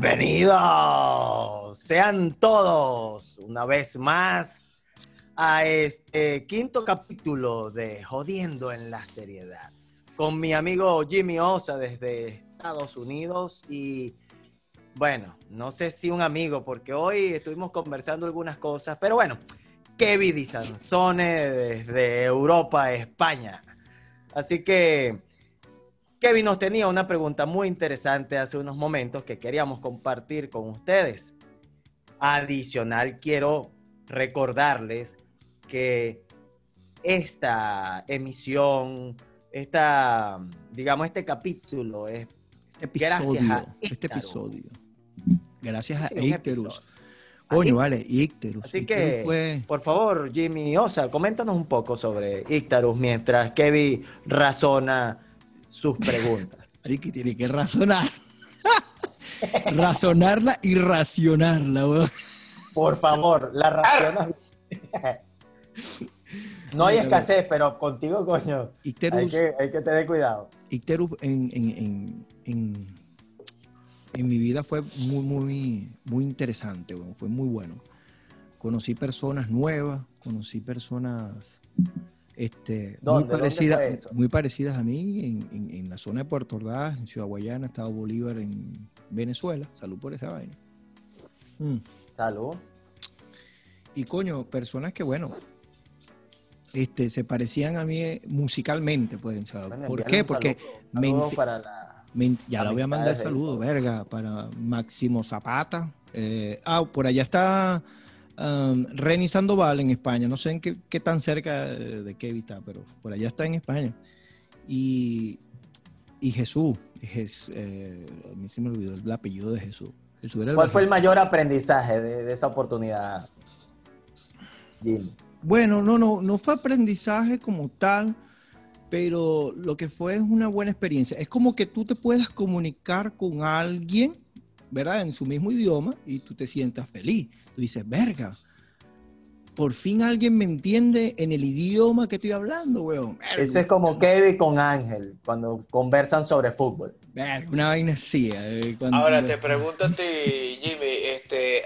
Bienvenidos sean todos una vez más a este quinto capítulo de Jodiendo en la Seriedad con mi amigo Jimmy Osa desde Estados Unidos y bueno, no sé si un amigo porque hoy estuvimos conversando algunas cosas, pero bueno, Kevin Di Sansone desde Europa, España. Así que Kevin nos tenía una pregunta muy interesante hace unos momentos que queríamos compartir con ustedes. Adicional, quiero recordarles que esta emisión, esta, digamos, este capítulo es este episodio, este episodio. Gracias a Icterus. Coño, vale, Icterus. Así que, por favor, Jimmy Osa, coméntanos un poco sobre Icterus mientras Kevin razona sus preguntas. que tiene que razonar. Razonarla y racionarla, weón. Por favor, la racional. no hay escasez, pero contigo, coño. Icterus, hay, que, tener cuidado. Icterus en, en, en, en, mi vida fue muy, muy, muy interesante, weón. fue muy bueno. Conocí personas nuevas, conocí personas este, muy, parecidas, muy parecidas a mí en, la zona de Puerto Ordaz, en Ciudad Guayana, Estado Bolívar, en Venezuela. Salud por esa vaina. Mm. Salud. Y coño, personas que, bueno, este, se parecían a mí eh, musicalmente, pueden saber. ¿Por qué? Porque ya le voy a mandar saludo, verga, para Máximo Zapata. Eh, ah, por allá está um, Reni Sandoval en España. No sé en qué, tan cerca de, qué está, pero por allá está en España. Y, y Jesús, eh, a mí se me olvidó el apellido de Jesús. ¿Cuál fue el mayor aprendizaje de, esa oportunidad, Bueno, no, no, no fue aprendizaje como tal, pero lo que fue es una buena experiencia. Es como que tú te puedas comunicar con alguien ¿verdad? En su mismo idioma y tú te sientas feliz. Tú dices, verga, por fin alguien me entiende en el idioma que estoy hablando, weón. Eso es como Kevin con Ángel, cuando conversan sobre fútbol. Verga, una vaina así. Eh, Ahora te pregunto a ti, Jimmy, este,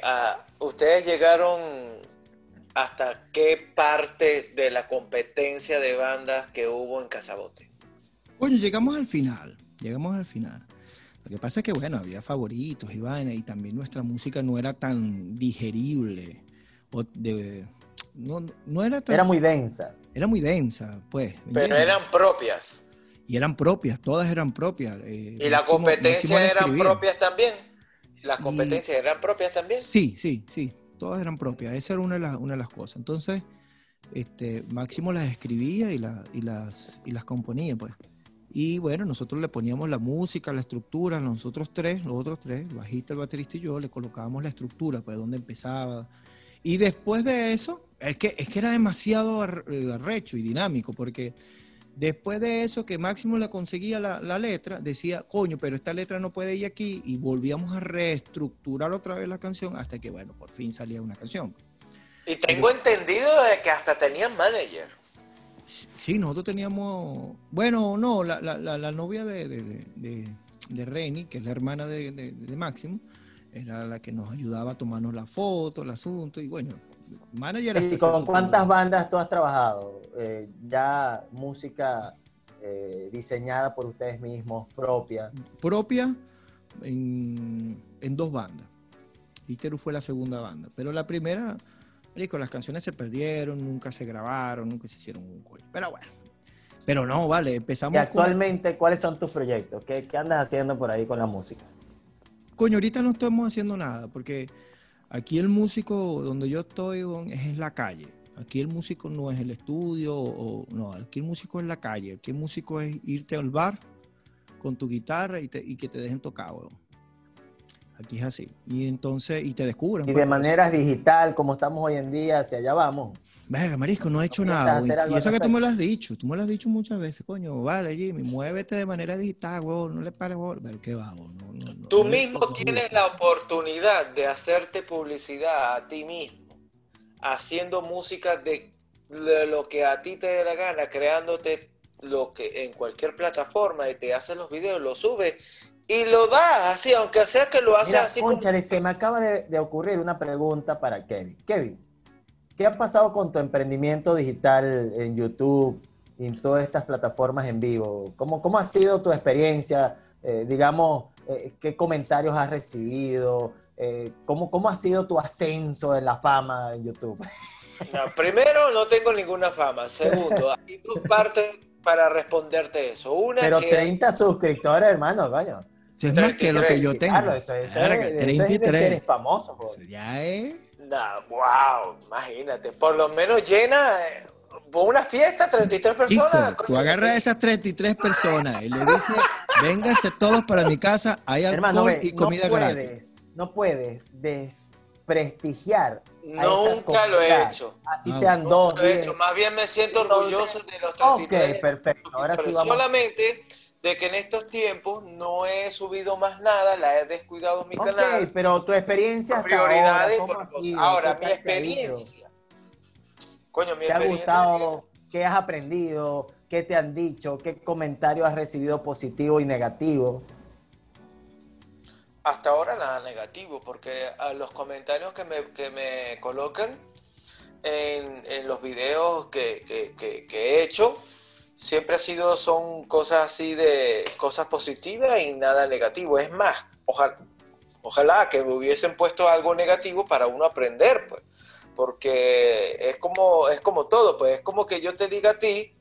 ¿ustedes llegaron hasta qué parte de la competencia de bandas que hubo en Casabote? Coño, llegamos al final, llegamos al final. Lo que pasa es que, bueno, había favoritos y vaina, y también nuestra música no era tan digerible. O de, no, no era tan. Era muy densa. Era muy densa, pues. Pero eran propias. Y eran propias, todas eran propias. Eh, ¿Y la competencia eran propias también? ¿Las competencias eran propias también? Sí, sí, sí, todas eran propias. Esa era una de las, una de las cosas. Entonces, este, Máximo las escribía y, la, y, las, y las componía, pues. Y bueno, nosotros le poníamos la música, la estructura, nosotros tres, los otros tres, el bajista, el baterista y yo, le colocábamos la estructura, pues dónde empezaba. Y después de eso, es que, es que era demasiado eh, arrecho y dinámico, porque después de eso que Máximo le conseguía la, la, letra, decía, coño, pero esta letra no puede ir aquí, y volvíamos a reestructurar otra vez la canción hasta que, bueno, por fin salía una canción. Y tengo entendido de que hasta tenían manager. Sí, nosotros teníamos, bueno, no, la, la, novia de, de, de, Reni, que es la hermana de, Máximo, era la que nos ayudaba a tomarnos la foto, el asunto, y bueno, manager... ¿Y con cuántas bandas tú has trabajado? Eh, ya música eh, diseñada por ustedes mismos, propia. Propia en, en dos bandas. Iteru fue la segunda banda, pero la primera Marico, las canciones se perdieron, nunca se grabaron, nunca se hicieron un coño. Pero bueno. Pero no, vale, empezamos. ¿Y actualmente cuáles son tus proyectos? ¿Qué, ¿Qué, andas haciendo por ahí con la música? Coño, ahorita no estamos haciendo nada, porque aquí el músico donde yo estoy es en la calle. Aquí el músico no es el estudio, o, no, aquí el músico es la calle. Aquí el músico es irte al bar con tu guitarra y, y que te dejen tocar, weón. Aquí es así. Y entonces, y te descubren. Y de manera digital, como estamos hoy en día, hacia allá vamos. Venga, Marisco, no ha hecho nada. Y eso que tú me lo has dicho, tú me lo has dicho muchas veces, coño, vale, Jimmy, muévete de manera digital, weón, no le pares, weón. ¿Qué va, no, Tú mismo tienes la oportunidad de hacerte publicidad a ti mismo, haciendo música de lo que a ti te dé la gana, creándote lo que en cualquier plataforma y te haces los videos, los subes y lo da así, aunque sea que lo hace Mira, así cónchale, se me acaba de, de ocurrir una pregunta para Kevin. Kevin, ¿qué ha pasado con tu emprendimiento digital en YouTube y en todas estas plataformas en vivo? ¿Cómo, cómo ha sido tu experiencia? Eh, digamos, eh, ¿qué comentarios has recibido? Eh, ¿cómo, ¿Cómo ha sido tu ascenso en la fama en YouTube? No, primero, no tengo ninguna fama. Segundo, hay dos partes para responderte eso. Una Pero que 30 suscriptores, hermano, coño. Es más que lo que yo tengo. Claro, eso, eso Verga, es, eso es de 33. seres famosos, joder. Eso ya es. Nah, wow, imagínate, por lo menos llena eh, una fiesta, 33 Chico, personas. tú coño, agarras a esas 33 personas y le dices, vénganse todos para mi casa, hay alcohol Hermano, y comida no gratis. puedes, no puedes desprestigiar. Nunca lo he hecho. Así Ah, sean dos, lo he diez. hecho. Más bien me siento orgulloso de los Ok, 33. perfecto. Ahora sí vamos. solamente de que en estos tiempos no he subido más nada, la he descuidado mi Ok, canal. pero tu experiencia hasta prioridades ahora, por. Ahora, ¿Qué mi experiencia. Coño, mi ¿Te ha gustado? ¿Qué has aprendido? ¿Qué te han dicho? ¿Qué comentarios has recibido positivo y negativo? Hasta ahora nada negativo, porque a los comentarios que me, que me colocan en, en los videos que, que- que- que he hecho, siempre ha sido, son cosas así de cosas positivas y nada negativo. Es más, ojalá, ojalá que me hubiesen puesto algo negativo para uno aprender, pues. Porque es como, es como todo, pues es como que yo te diga a ti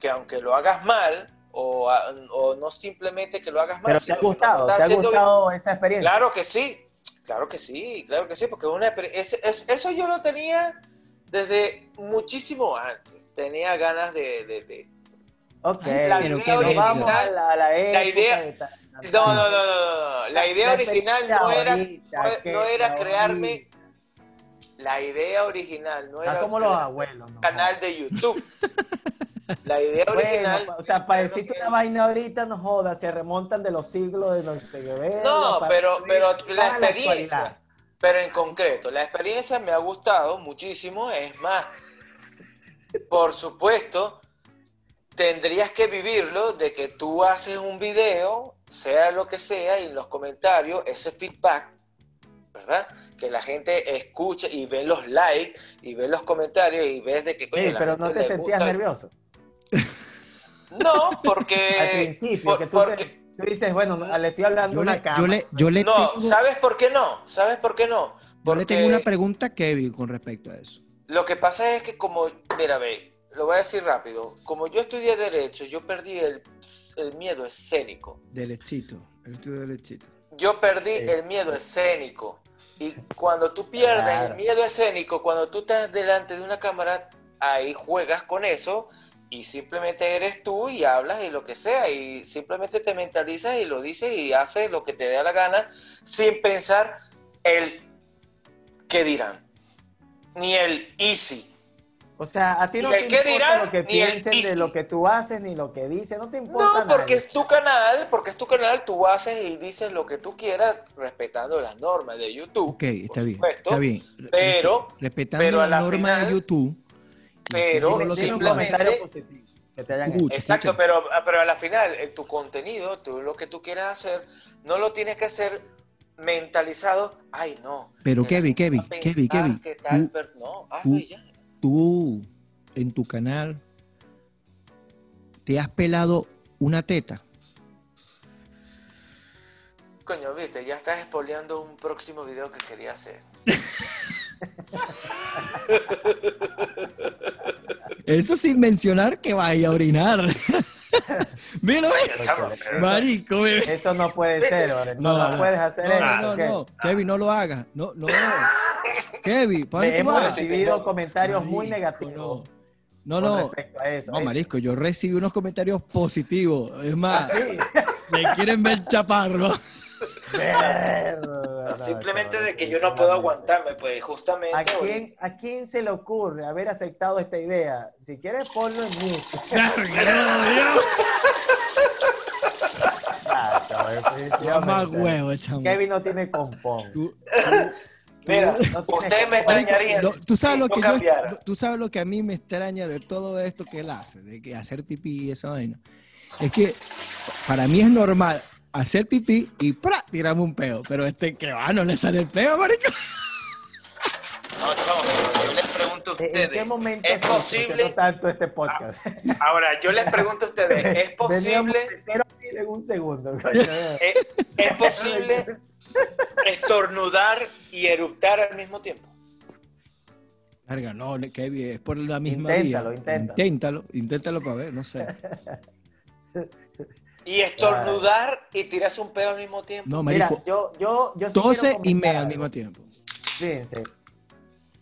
que aunque lo hagas mal, o, o no simplemente que lo hagas mal, ¿Pero te ha gustado? ¿Te ha gustado esa experiencia? Claro que sí, claro que sí, claro que sí, porque una, es- es- eso yo lo tenía desde muchísimo antes. Tenía ganas de... de- de- Ok, La pero idea a la, a la tal- No, no, no, no, no, no. La idea original no era, ahorita, no- era crearme... La idea original no Está era como los abuelos. un ¿no? canal de YouTube. La idea Bueno, original... o sea, para decirte que- una vaina ahorita, no jodas, se remontan de los siglos de los ver, No, pero, pero la experiencia, pero en concreto, la experiencia me ha gustado muchísimo, es más, por supuesto, tendrías que vivirlo de que tú haces un video, sea lo que sea, y en los comentarios, ese feedback, ¿verdad? Que la gente escucha y ve los likes y ve los comentarios y ves de que, coño, Sí, pero gente no te sentías gusta. nervioso. No, porque... Al principio, por- que tú, te- porque- tú dices, bueno, no, le estoy hablando Yo una le, yo le, yo le no, tengo, ¿sabes por qué no? ¿Sabes por qué no? yo le Porque- tengo una pregunta a Kevin con respecto a eso. Lo que pasa es que como, mira, ve, lo voy a decir rápido, como yo estudié Derecho, yo perdí el, el miedo escénico. Del lechito, el estudio del lechito. Yo perdí Sí. el miedo escénico. Y cuando tú pierdes Claro. el miedo escénico, cuando tú estás delante de una cámara, ahí juegas con eso y simplemente eres tú y hablas y lo que sea. Y simplemente te mentalizas y lo dices y haces lo que te dé la gana sin pensar el qué dirán. Ni el easy. O sea, a ti no te importa dirán, lo que ni el piensen de lo que tú haces ni lo que dices, no te importa No, nada. porque es tu canal, porque es tu canal, tú haces y dices lo que tú quieras respetando las normas de YouTube. Ok, está por bien, supuesto, está bien. pero- respetando pero a la la norma de final- YouTube. pero haces. simplemente- positivo que te hayan gusto. Exacto, escucha. pero, pero a la final, en tu contenido, tú lo que tú quieras hacer, no lo tienes que hacer mentalizado. Ay, no. Pero Kevin, Kevin, Kevin, Kevin, no, hazlo ya. Tú, en tu canal, ¿te has pelado una teta? Coño, viste, ya estás espoleando un próximo video que quería hacer. Eso sin mencionar que vaya a orinar. Ve. Pero- marico, bebé. Eso no puede ser, Lorenzo. No, no puedes hacer no, eso. no, no, no. Kevin, no lo hagas. No, no. Kevin, ¿para dónde tú Hemos recibido comentarios muy negativos No, no. respecto a eso. No, marisco, yo recibí unos comentarios positivos. Es más, Sí. me quieren ver chaparro. Verga, Simplemente no, de que yo no puedo aguantarme, pues justamente. ¿A quién, ¿A quién se le ocurre haber aceptado esta idea? Si quieres, ponlo en chaval, Ya más huevo, chamo. Kevin no tiene compón. Tú, Mira, no ustedes me marico, extrañarían. no, tú sabes lo que yo, tú sabes lo que a mí me extraña de todo esto que él hace, de que hacer pipí y esa vaina. Es que para mí es normal hacer pipí y ¡pra! tiramos un peo. Pero este que va, no le sale el peo, marico. No, chamo, yo les pregunto a ¿En ustedes. qué momento ¿Es posible? tanto este podcast? Ahora, yo les pregunto a ustedes, ¿es posible, cero en un segundo. es, es posible estornudar y eructar al mismo tiempo? Verga, no, Kevin, es por la misma Inténtalo, vía. inténtalo. Inténtalo, inténtalo para ver, no sé. Y estornudar y tirarse un pedo al mismo tiempo. No, Mira, marico, yo, yo, yo sí tose quiero y comentar mea al mismo tiempo. Fíjense,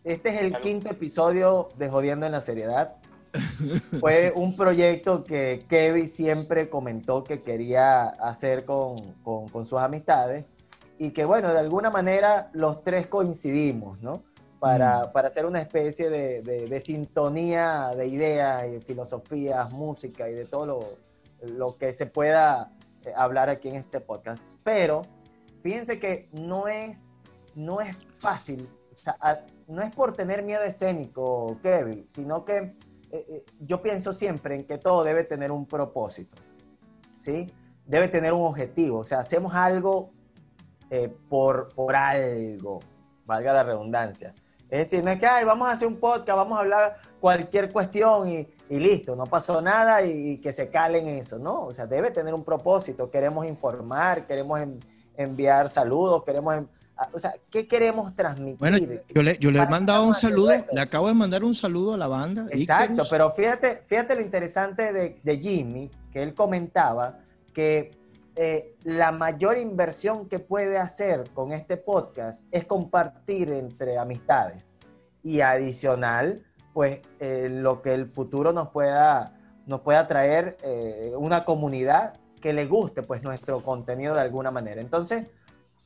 este es el Salud. quinto episodio de Jodiendo en la Seriedad. Fue un proyecto que Kevin siempre comentó que quería hacer con, con- con sus amistades y que, bueno, de alguna manera los tres coincidimos, ¿no? Para, para hacer una especie de, de- de sintonía de ideas y filosofías, música y de todo lo, lo que se pueda eh, hablar aquí en este podcast. Pero fíjense que no es, no es fácil, o sea, no es por tener miedo escénico, Kevin, sino que eh, eh, yo pienso siempre en que todo debe tener un propósito, ¿sí? Debe tener un objetivo, o sea, hacemos algo por, por algo, valga la redundancia. Es decir, no es que, ay, vamos a hacer un podcast, vamos a hablar cualquier cuestión y, y listo, no pasó nada y, que se calen eso, ¿no? O sea, debe tener un propósito, queremos informar, queremos en- enviar saludos, queremos, en- o sea, ¿qué queremos transmitir? Bueno, yo le, yo le he mandado un saludo, le acabo de mandar un saludo a la banda. Exacto, Icarus. pero fíjate, fíjate lo interesante de, de Jimmy, que él comentaba que eh, la mayor inversión que puede hacer con este podcast es compartir entre amistades. Y adicional, pues eh, lo que el futuro nos pueda, nos pueda traer eh, una comunidad que le guste pues nuestro contenido de alguna manera. Entonces,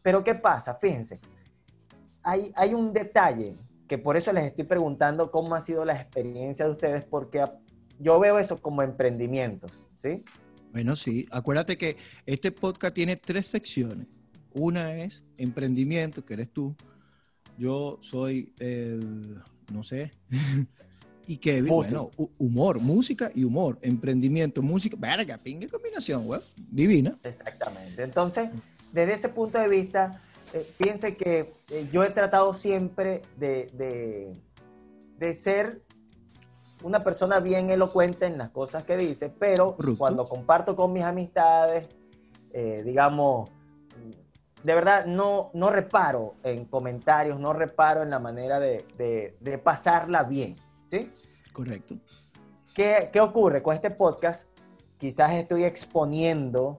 pero ¿qué pasa? Fíjense, hay, hay un detalle que por eso les estoy preguntando cómo ha sido la experiencia de ustedes, porque yo veo eso como emprendimientos, ¿sí? Bueno, sí, acuérdate que este podcast tiene tres secciones. Una es emprendimiento, que eres tú. Yo soy, el, no sé, y Música. bueno, hu- humor, música y humor. Emprendimiento, música, verga, pingue combinación, güey, divina. Exactamente. Entonces, desde ese punto de vista, eh, fíjense que eh, yo he tratado siempre de, de- de ser una persona bien elocuente en las cosas que dice, pero cuando comparto con mis amistades, eh, digamos, de verdad no, no reparo en comentarios, no reparo en la manera de, de- de pasarla bien, ¿sí? Correcto. ¿Qué, qué ocurre con este podcast? Quizás estoy exponiendo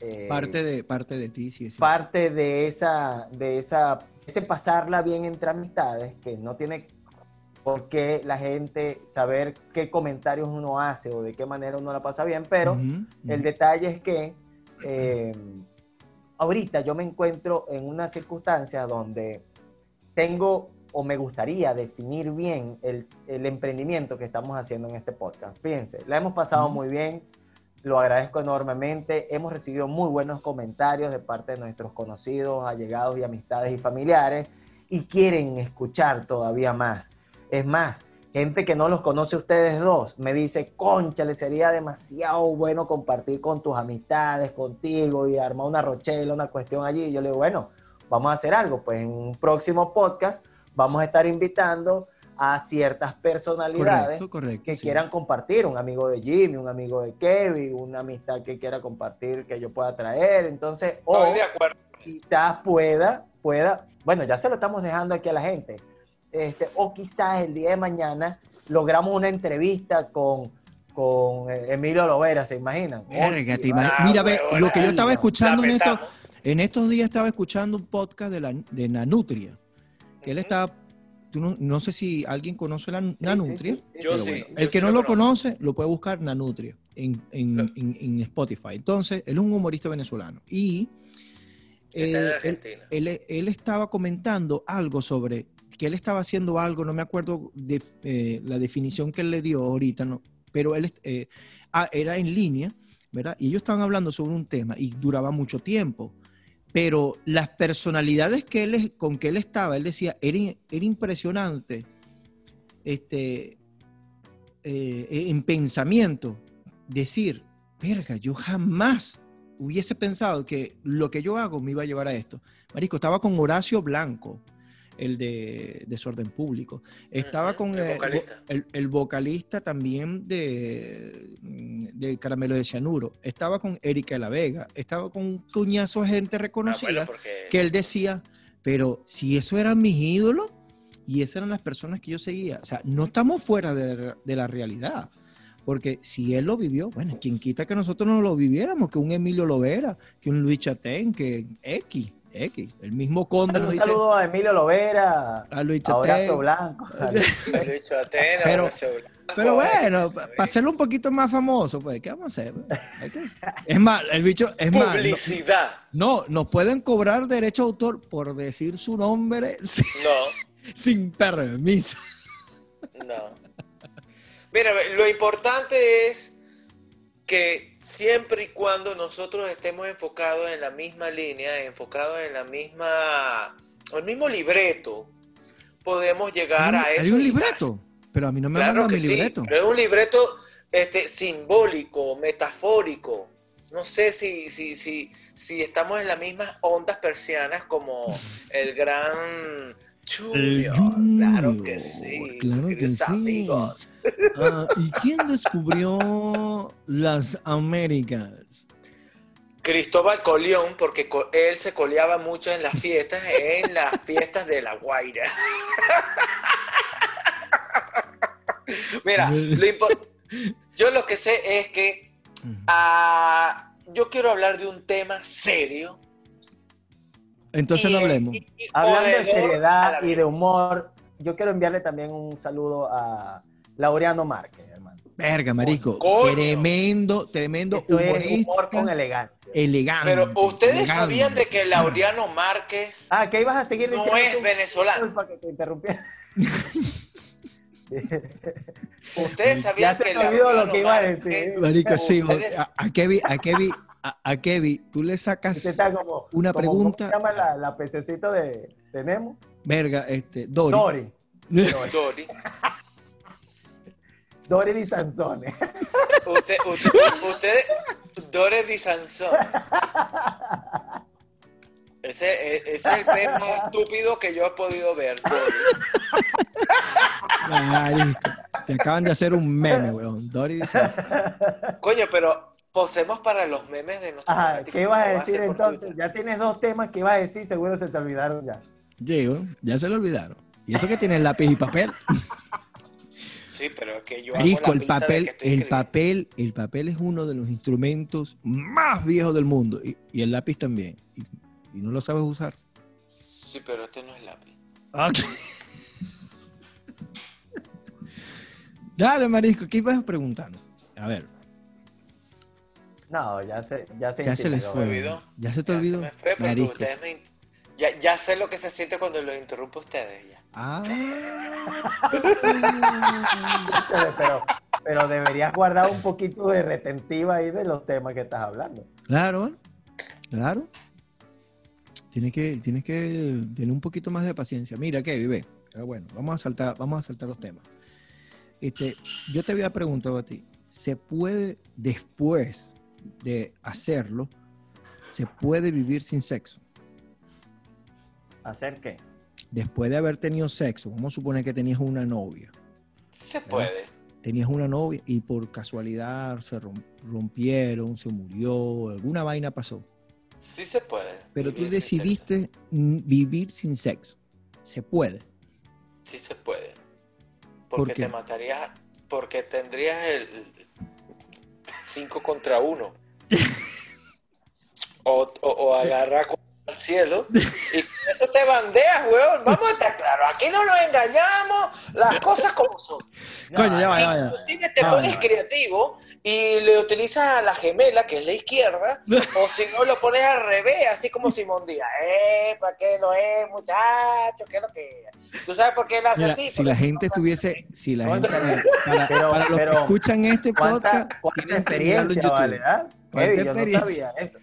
eh, Parte de, parte de ti, sí, sí. parte de esa, de esa, ese pasarla bien entre amistades, que no tiene por qué la gente saber qué comentarios uno hace o de qué manera uno la pasa bien, pero el detalle es que eh, ahorita yo me encuentro en una circunstancia donde tengo o me gustaría definir bien el, el emprendimiento que estamos haciendo en este podcast. Fíjense, la hemos pasado muy bien, lo agradezco enormemente, hemos recibido muy buenos comentarios de parte de nuestros conocidos, allegados y amistades y familiares y quieren escuchar todavía más. Es más, gente que no los conoce ustedes dos me dice, concha, le sería demasiado bueno compartir con tus amistades, contigo y armar una rochela, una cuestión allí. Y yo le digo, bueno, vamos a hacer algo. Pues en un próximo podcast vamos a estar invitando a ciertas personalidades Correcto, correcto. que sí. quieran compartir, un amigo de Jimmy, un amigo de Kevin, una amistad que quiera compartir que yo pueda traer. Entonces, o acuerdo. quizás pueda, pueda, bueno, ya se lo estamos dejando aquí a la gente. Este, o quizás el día de mañana logramos una entrevista con, con Emilio Lovera, ¿se imaginan? Verga, te Oye, imag- Ah, Mira, ve, lo que yo estaba escuchando en estos, en estos días estaba escuchando un podcast de, la, de Nanutria, que él estaba, tú no, no sé si alguien conoce la Nanutria. sí, sí, Yo sí, yo el que sí no lo conoce lo puede buscar Nanutria en, en, Claro. en- en Spotify. Entonces, él es un humorista venezolano. Y eh, él- él estaba comentando algo sobre que él estaba haciendo algo, no me acuerdo de eh, la definición que él le dio ahorita, no, pero él eh, ah, era en línea, ¿verdad? Y ellos estaban hablando sobre un tema y duraba mucho tiempo. Pero las personalidades que él, con que él estaba, él decía, era, era impresionante este, eh, en pensamiento, decir, verga, yo jamás hubiese pensado que lo que yo hago me iba a llevar a esto. Marisco, estaba con Horacio Blanco, el de Desorden Público. Estaba con el vo- vocalista. el, el vocalista también de, de Caramelo de Cianuro. Estaba con Erika de la Vega. Estaba con un cuñazo de gente Ah, reconocida bueno, porque- que él decía, pero si eso eran mis ídolos y esas eran las personas que yo seguía, o sea, no estamos fuera de, de la realidad. Porque si él lo vivió, bueno, quien quita que nosotros no lo viviéramos, que un Emilio Lovera, que un Luis Chatén, que X, X, el mismo Conde nos Un dice saludo a Emilio Lovera, a Luis a Horacio Chatén. Blanco. Luis Atena, Pero- Horacio Blanco, Pero bueno, para hacerlo un poquito más famoso, pues, ¿qué vamos a hacer? pues? Es más, el bicho, es más, no- Publicidad. no, nos pueden cobrar derecho de autor por decir su nombre sin, No, sin permiso. no. Mira, lo importante es que siempre y cuando nosotros estemos enfocados en la misma línea, enfocados en la misma, el mismo libreto, podemos llegar a eso. hay un libreto, pero a mí no me Claro que mi sí, libreto. pero es un libreto este, simbólico, metafórico. No sé si, si, si, si estamos en las mismas ondas persianas como el gran Junior. Claro que sí, claro que sí. amigos. Ah, ¿Y quién descubrió las Américas? Cristóbal Coleón, porque él se coleaba mucho en las fiestas, en las fiestas de La Guaira. Mira, lo yo lo que sé es que ah, yo quiero hablar de un tema serio. Entonces y- no hablemos. y- y Hablando de seriedad y de humor, yo quiero enviarle también un saludo a Laureano Márquez, hermano. Verga, marico. Coño. Tremendo, tremendo Eso es humor humorista. con elegancia. elegante. Pero ustedes elegante. sabían de que Laureano Márquez Ah, que ibas a seguir no es venezolano. Disculpa que te interrumpiera. Ustedes sabían ya se que lo que iba a decir. Marico, sí, a, a Kevin, a Kevin, a, a Kevin, tú le sacas Usted está como, Una como- pregunta. ¿Cómo se llama la, la pececito de, de Nemo? verga, este, Dory. Dory. Dory. Dory di Sansone. Usted, usted, ustedes, Dore Di Sansón. Ese, ese es el pez más estúpido que yo he podido ver. Dory. Marico, te acaban de hacer un meme, weón. Dory dice, Coño, pero posemos para los memes de nuestros Ajá, ¿qué ibas a decir entonces? Twitter. Ya tienes dos temas que ibas a decir, seguro se te olvidaron ya. Diego, ya se lo olvidaron. Y eso que tiene lápiz y papel. Sí, pero es que yo hago la el papel, que estoy el escribiendo. papel, el papel es uno de los instrumentos más viejos del mundo. Y, y el lápiz también. Y, y no lo sabes usar. Sí, pero este no es lápiz. Dale, Marisco, ¿qué ibas preguntando? A ver, No, ya se, ya se ya se les fue. Olvidó. Ya se te Ya olvidó. se me fue porque Mariscos. ustedes me in- ya, ya sé lo que se siente cuando los interrumpo a ustedes. Ya. Ah. Pero, pero deberías guardar un poquito de retentiva ahí de los temas que estás hablando. Claro, claro. Tienes que, tienes que tener un poquito más de paciencia. Mira, que vive. bueno, vamos a saltar, vamos a saltar los temas. Este, yo te había preguntado a ti, ¿se puede después de hacerlo, se puede vivir sin sexo? ¿Hacer qué? Después de haber tenido sexo, vamos a suponer que tenías una novia. Se puede. Tenías una novia y por casualidad se rom- rompieron, se murió, alguna vaina pasó. Sí se puede. Pero tú sin decidiste vivir sin sexo. Se puede. Sí se puede. ¿Por Porque qué? te matarías, porque tendrías el 5 contra 1. o, o, o agarrar con- al cielo y con eso te bandeas, weón. Vamos a estar claros, aquí no nos engañamos, las cosas como son. Coño, ya va, ya va. Inclusive te pones creativo y le utilizas a la gemela, que es la izquierda, o si no lo pones al revés, así como Simón Díaz. Eh, ¿para qué lo es, muchacho? ¿Qué es lo que es? ¿Tú sabes por qué él hace Mira, así? si la gente estuviese, si la gente, para, Pero- para los pero, que escuchan este ¿Cuánta, podcast, cuánta tienen que mirarlo en experiencia, YouTube. vale? ¿ah? ¿Cuánta Kevin, yo no experiencia? sabía eso.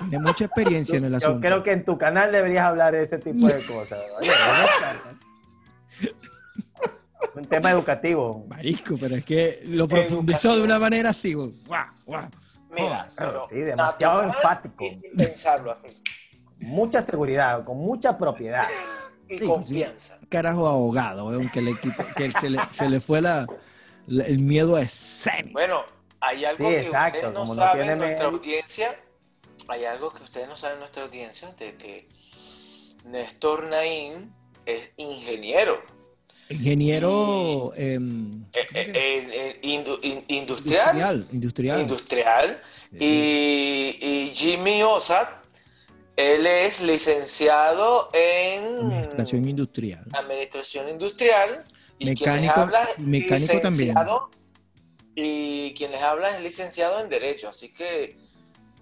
Tiene mucha experiencia en el Yo asunto. creo que en tu canal deberías hablar de ese tipo de cosas. Un tema educativo. Marisco, pero es que lo profundizó de una manera así. Guau, guau. Mira, pero sí, demasiado enfático. y sin pensarlo así. Mucha seguridad, con mucha propiedad. Y Sí, confianza. Carajo ahogado, weón, que, le que se, le, se le fue la, la- el miedo a escénico. Bueno, hay algo Sí, que exacto, ustedes no como no saben tiene nuestra audiencia. Hay algo que ustedes no saben en nuestra audiencia de que Néstor Naín es ingeniero. Ingeniero em, Eh, ¿cómo eh, que? indu- in- industrial. industrial. Industrial. Industrial. Y, y Jimmy Osat, él es licenciado en Administración industrial. Administración Industrial. Y Mecánico- habla mecánico también. Y quien les habla es licenciado en Derecho. Así que,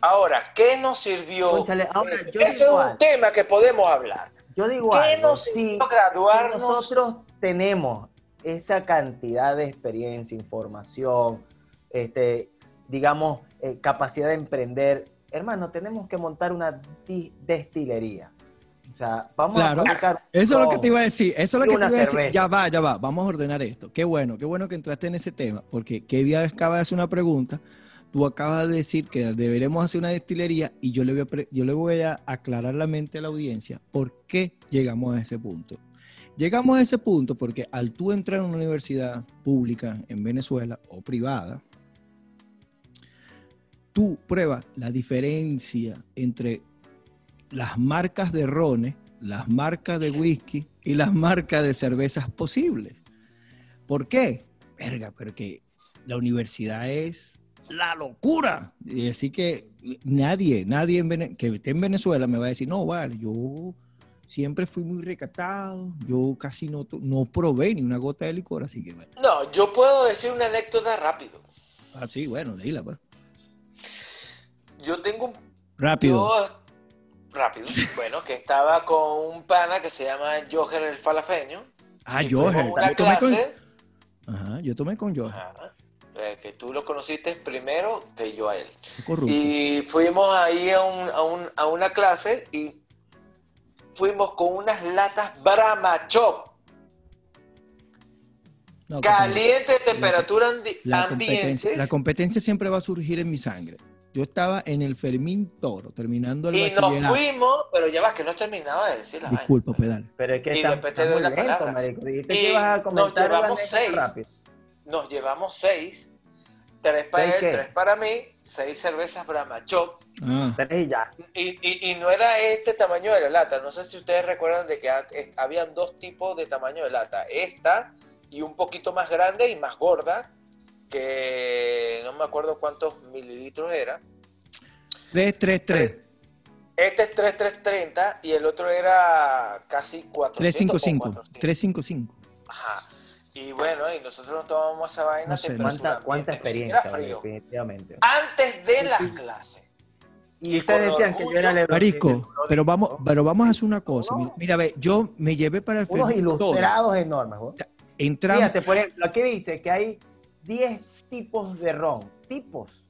ahora, ¿qué nos sirvió? Cónchale, ahora, yo Este es un tema que podemos hablar. Yo digo ¿Qué algo, nos si, sirvió si graduarnos? nosotros tenemos esa cantidad de experiencia, información, este, digamos, eh, capacidad de emprender, hermano, tenemos que montar una destilería. O sea, vamos Claro. a fabricar Eso es lo que te iba a decir. Eso es lo que te iba a decir. cerveza. Ya va, ya va. Vamos a ordenar esto. Qué bueno, qué bueno que entraste en ese tema. Porque Kevin acaba de hacer una pregunta. Tú acabas de decir que deberemos hacer una destilería y yo le voy a, yo le voy a aclarar la mente a la audiencia por qué llegamos a ese punto. Llegamos a ese punto porque al tú entrar en una universidad pública en Venezuela o privada, tú pruebas la diferencia entre las marcas de rones, las marcas de whisky y las marcas de cervezas posibles. ¿Por qué? Verga, porque la universidad es la locura. Y así que nadie, nadie en Vene- que esté en Venezuela me va a decir, no, vale, yo siempre fui muy recatado, yo casi no, no probé ni una gota de licor, así que bueno. No, yo puedo decir una anécdota rápido. Ah, sí, bueno, dila, pues. Yo tengo un Rápido. Yo, rápido. Bueno, que estaba con un pana que se llama Joher el Falafeño. ah, y yo, tomé con, clase, ajá, yo tomé con ajá, eh, que tú lo conociste primero que yo a él. corrupto. Y fuimos ahí a, un- a un- a una clase y fuimos con unas latas Brahma Chop, No, caliente, temperatura La competencia, ambiente. la competencia siempre va a surgir en mi sangre. Yo estaba en el Fermín Toro, terminando el Y nos bachillerato. fuimos, pero ya vas que no has terminado de decir la vaina. Disculpa, pedal. Pero es que Y está, después te doy la lento, palabra. marico. Dijiste Y que ibas a nos comentar llevamos seis. rápido. Nos llevamos seis, tres para ¿Seis él, qué? tres para mí, seis cervezas Brahma Chop. Ah, Tres y ya. Y, y- y no era este tamaño de la lata. No sé si ustedes recuerdan de que habían dos tipos de tamaño de lata. Esta y un poquito más grande y más gorda, que no me acuerdo cuántos mililitros era. 3, 3, 3. Este es 3330 y el otro era casi 400 355. o 400. 355. Ajá. Y bueno, y nosotros nos tomamos esa vaina No sé, ¿Cuánta, cuánta ni experiencia, vale, frío. definitivamente. Antes de la clase. Y ustedes decían que yo era el Marisco, pero vamos, pero vamos a hacer una cosa. Mira, Mira, ve, yo me llevé para el Unos ilustrados enormes. ¿no? Entramos. Fíjate, por ejemplo, aquí dice que hay 10 tipos de ron. Tipos.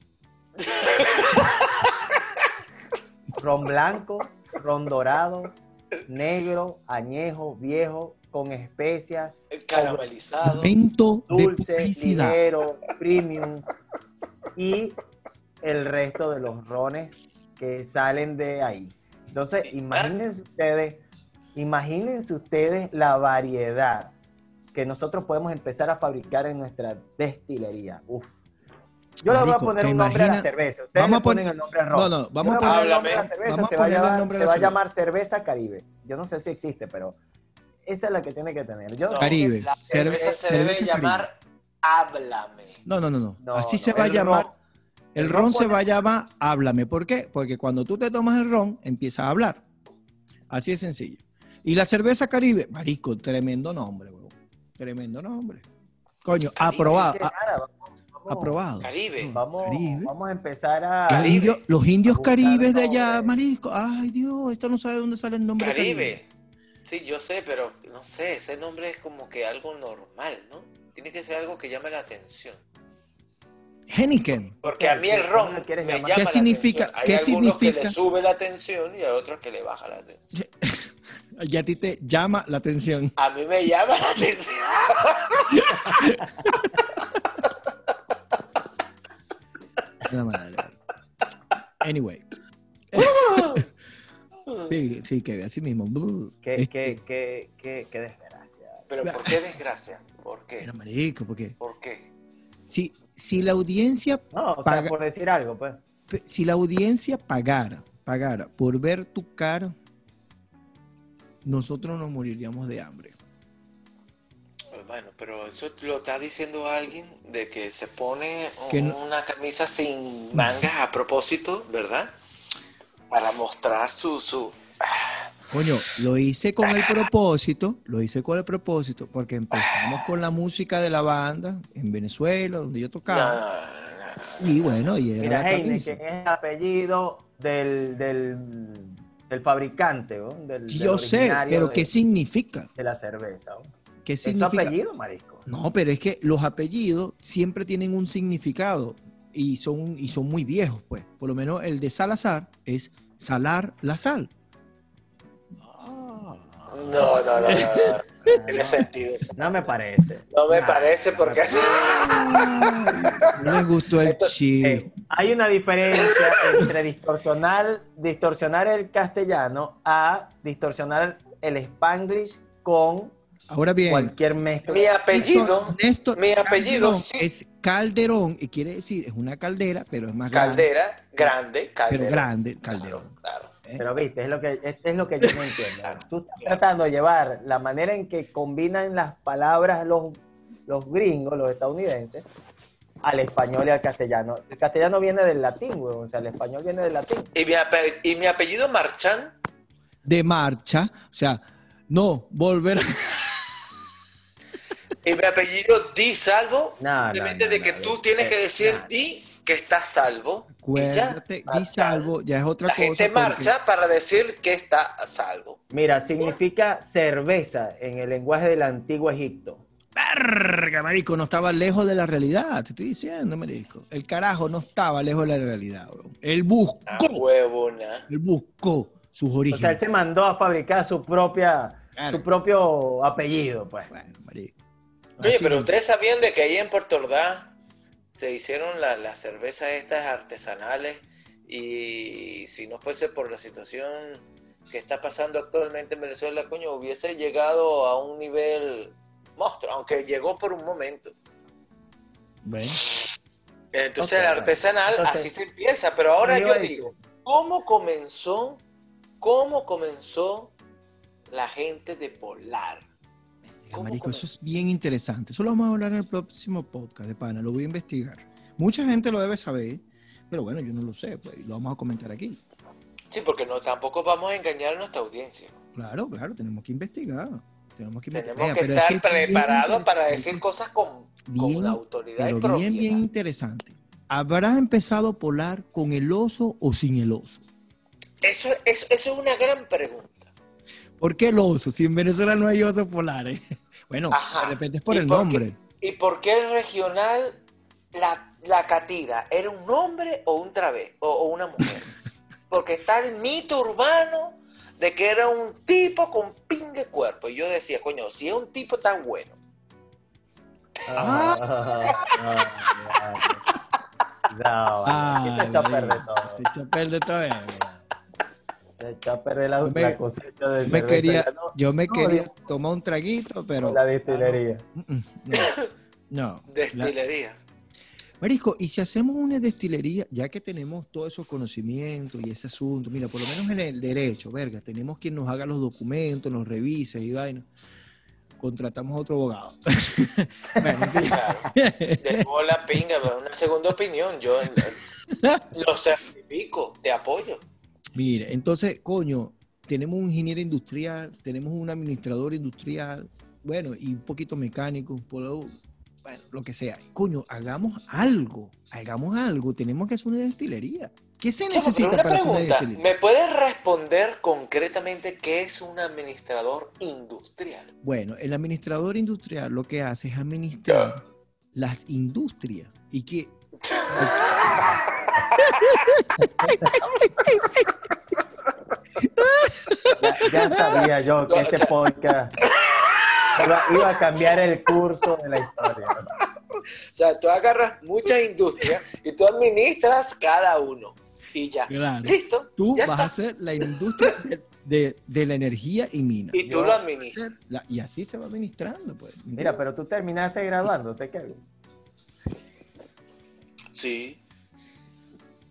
ron blanco, ron dorado, negro, añejo, viejo, con especias, Caramelizado. Dulce, publicidad. ligero, premium y el resto de los rones que salen de ahí. Entonces, imagínense ustedes, imagínense ustedes la variedad que nosotros podemos empezar a fabricar en nuestra destilería. Uf. Yo le voy a poner ¿te un nombre a la cerveza. Ustedes Vamos le a poner- el nombre al ron. No, no, vamos a poner- el nombre a la cerveza. Vamos a se va a ponerle el llamar- nombre a se va a cerveza. llamar cerveza Caribe. Yo no sé si existe, pero esa es la que tiene que tener. Yo, No, Caribe. La Cerve- cerveza se debe cerveza Caribe. llamar Háblame. No, no, no, no. No, Así no, se va a llamar. ron. El ron ron se va a llamar Háblame. ¿Por qué? Porque cuando tú te tomas el ron, empiezas a hablar. Así de sencillo. Y la cerveza Caribe, marico, tremendo nombre, weón. Tremendo nombre. Coño, Caribe, aprobado. Dice, a- nada, vamos- vamos- aprobado. Caribe. Vamos, Caribe. vamos a empezar a. Los indios, los indios caribes de allá, marisco. Ay, Dios, esto no sabe dónde sale el nombre. Caribe. Sí, yo sé, pero no sé, ese nombre es como que algo normal, ¿no? Tiene que ser algo que llame la atención. Henneken. Porque a mí el ron ¿cómo me llama? ¿Qué la significa- atención. Hay qué algunos que significa? le sube la atención y a otros que le baja la atención. Y a ti te llama la atención. A mí me llama la atención. La madre. Anyway. Sí, sí, que así mismo. Qué, este qué, qué, qué, desgracia. Pero ¿por qué desgracia? ¿Por qué? Pero marico, ¿por qué? ¿Por qué? Si, si la audiencia. No, o paga, sea, por decir algo, pues. Si la audiencia pagara, pagara por ver tu cara nosotros nos moriríamos de hambre. Bueno, pero eso lo está diciendo alguien de que se pone Que no- una camisa sin mangas a propósito, ¿verdad? Para mostrar su... su... Coño, lo hice con el propósito, lo hice con el propósito, porque empezamos con la música de la banda en Venezuela, donde yo tocaba. no, no, no. Y bueno, y era Mira, la es el apellido del, del, del fabricante, ¿no? Del, Sí, del yo sé, pero de, ¿qué significa? de la cerveza. ¿no? ¿Qué ¿Es tu significa? apellido, marisco? No, pero es que los apellidos siempre tienen un significado y son, y son muy viejos, pues. Por lo menos el de Salazar es salar la sal. No, no, no, no, no. Tiene sentido eso. No me parece. No me Nah, parece porque me así... No les gustó el chiste. Eh, hay una diferencia entre distorsionar, distorsionar el castellano a distorsionar el spanglish con Ahora bien, cualquier mezcla. Mi apellido, Néstor- Néstor mi apellido Calderón sí. es Calderón, y quiere decir, es una caldera, pero es más grande. Caldera, grande, caldera. Pero grande, Calderón. Claro. Pero viste, es lo que, es, es lo que yo no entiendo. Tú estás tratando de llevar la manera en que combinan las palabras los, los gringos, los estadounidenses, al español y al castellano. El castellano viene del latín, weón. O sea, el español viene del latín. Y mi, ape- y mi apellido Marchán, De marcha, o sea, no, volver y mi apellido Di Salvo, No, no, simplemente no, de no, que no, tú no, tienes no, que decir no. Di que estás salvo. y ya, Acuérdate, di Marchán. salvo, ya es otra La cosa. gente porque- marcha para decir que está a salvo. Mira, significa cerveza en el lenguaje del antiguo Egipto. Verga, marico, no estaba lejos de la realidad, te estoy diciendo, marico. El carajo no estaba lejos de la realidad, bro. Él buscó, Ah, huevona. él buscó sus O sea, él orígenes. se mandó a fabricar su propia, Claro. su propio apellido, pues. Bueno, marico. Oye, Así pero ustedes sabían de que ahí en Puerto Ordaz se hicieron la- las cervezas estas artesanales y si no fuese por la situación que está pasando actualmente en Venezuela, coño, hubiese llegado a un nivel monstruo, aunque llegó por un momento. Bueno, Entonces el artesanal así se empieza, pero ahora yo digo, ¿cómo comenzó, cómo comenzó la gente de Polar? ¿Cómo marico, eso es bien interesante. Eso lo vamos a hablar en el próximo podcast de pana, lo voy a investigar. Mucha gente lo debe saber, pero bueno, yo no lo sé, pues lo vamos a comentar aquí. Sí, porque no, tampoco vamos a engañar a nuestra audiencia. Claro, claro, tenemos que investigar. Tenemos que. Tenemos que es estar que preparados para decir cosas con, Bien, con autoridad y Pero propiedad. bien, bien interesante. ¿Habrá empezado Polar con el oso o sin el oso? Eso, eso, eso es una gran pregunta. ¿Por qué el oso? Si en Venezuela no hay osos polares. Bueno, Ajá. de repente es por ¿Y el por qué? nombre. ¿Y por qué el regional, la, la catira, era un hombre o un través o, o una mujer? Porque está el mito urbano de que era un tipo con pingue cuerpo. Y yo decía, coño, si es un tipo tan bueno, Ah, no, echó a perder todo. Se echó a perder todo. Eh, Te echó a perder la, Yo me- la cosecha de Yo me quería, no- yo me no, quería tomar un traguito, pero. la destilería. Mm, mm, No. no. La- destilería. Marisco, y si hacemos una destilería, ya que tenemos todos esos conocimientos y ese asunto, mira, por lo menos en el derecho, verga, tenemos quien nos haga los documentos, nos revise y vaina. Contratamos a otro abogado. Bueno. Dejó la pinga, pero una segunda opinión. Yo lo certifico, te apoyo. Mire, entonces, coño, tenemos un ingeniero industrial, tenemos un administrador industrial, bueno, y un poquito mecánico, por lo- bueno, lo que sea. Coño, hagamos algo, hagamos algo, tenemos que hacer una destilería. ¿Qué se necesita una para hacer una pregunta, destilería? ¿me puedes responder concretamente qué es un administrador industrial? Bueno, el administrador industrial lo que hace es administrar las industrias y que Ya, ya sabía yo que este podcast iba, iba a cambiar el curso de la historia. O sea, tú agarras muchas industrias y tú administras cada uno. Y ya. Claro. Listo. tú ya vas a hacer la industria de, de la energía y mina. Y tú Yo- lo administras. La- y así se va administrando, pues. Mira, pero tú terminaste graduándote, Kevin. Sí.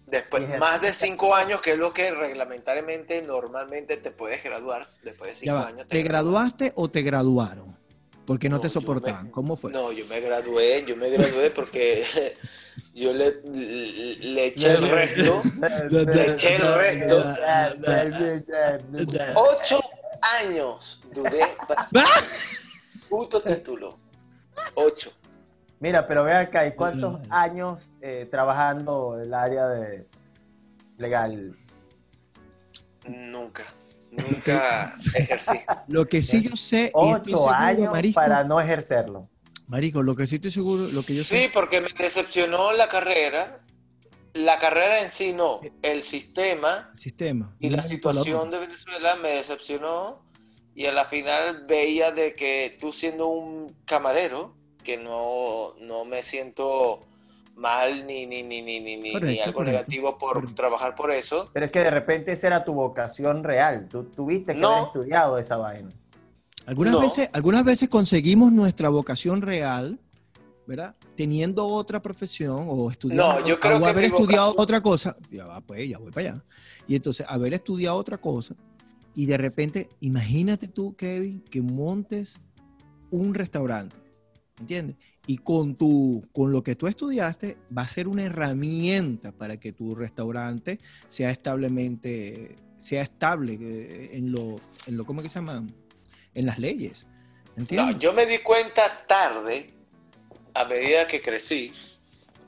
Después, más de cinco años, que es lo que reglamentariamente normalmente te puedes graduar. Después de cinco va, años. ¿Te gradúas. graduaste o te graduaron? Porque no, No, te soportaban. me- ¿Cómo fue? No, yo me gradué, yo me gradué porque yo le, le, le eché el resto. Le eché el resto. Ocho años duré para puto título. Ocho. Mira, pero ve acá, ¿y cuántos años eh, trabajando en el área de legal? Nunca, nunca ejercí. Lo que sí yo sé, y Ocho seguro, años Marico, para no ejercerlo. Marico, lo que sí estoy seguro, lo que yo Sí, sé, porque me decepcionó la carrera. La carrera en sí no, el sistema el sistema. y la situación de Venezuela me decepcionó y a la final veía de que tú siendo un camarero, que no, no me siento mal ni, ni, ni, ni, ni, ni- ni Correcto, algo correcto, negativo por correcto. trabajar por eso. Pero es que de repente esa era tu vocación real. Tú tuviste que No. haber estudiado esa vaina. Algunas, No. veces, algunas veces conseguimos nuestra vocación real, ¿verdad? Teniendo otra profesión o estudiando, No, yo creo o que haber estudiado vocación- otra cosa, ya va, pues, ya voy para allá. Y entonces, haber estudiado otra cosa y de repente, imagínate tú, Kevin, que montes un restaurante, ¿entiendes? Y con, tu, con lo que tú estudiaste va a ser una herramienta para que tu restaurante sea establemente, sea estable eh, en lo, en lo ¿cómo que se llama? En las leyes. No, ¿Entiendes? yo me di cuenta tarde, a medida que crecí,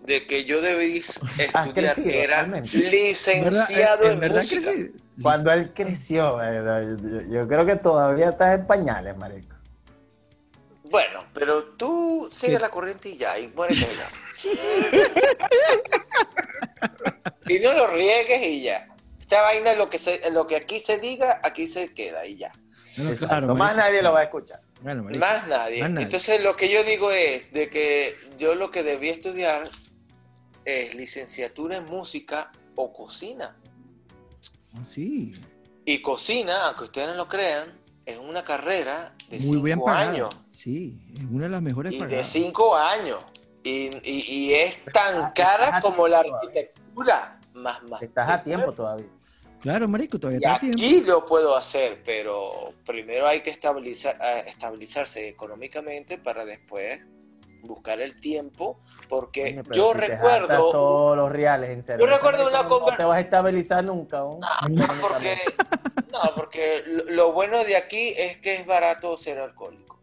de que yo debí estudiar, crecido, era realmente. licenciado ¿En en, verdad que música. sí? Cuando él creció, eh, yo, yo creo que todavía estás en pañales, marico. Bueno, pero tú sigue ¿Qué? la corriente y ya, y muérete ya. y no lo riegues y ya. Esta vaina, lo que, se, lo que aquí se diga, aquí se queda y ya. No, claro, Más nadie lo va a escuchar. Bueno. Más nadie. Más nadie. Entonces, lo que yo digo es de que yo lo que debí estudiar es licenciatura en música o cocina. Ah, Sí, Y cocina, aunque ustedes no lo crean, es una carrera de muy bien cinco pagada. años. Sí, es una de las mejores Y de pagadas. cinco años. Y, y- y es tan estás- cara como la tiempo todavía. arquitectura. Más, más. Estás a tiempo todavía. Claro, marico, todavía está a tiempo. aquí lo puedo hacer, pero primero hay que estabilizar, eh, estabilizarse económicamente para después buscar el tiempo, porque pero yo si recuerdo, todos los reales en cerveza, recuerdo marico, una no conver- te vas a estabilizar nunca. ¿no? no, porque, no, porque lo lo bueno de aquí es que es barato ser alcohólico.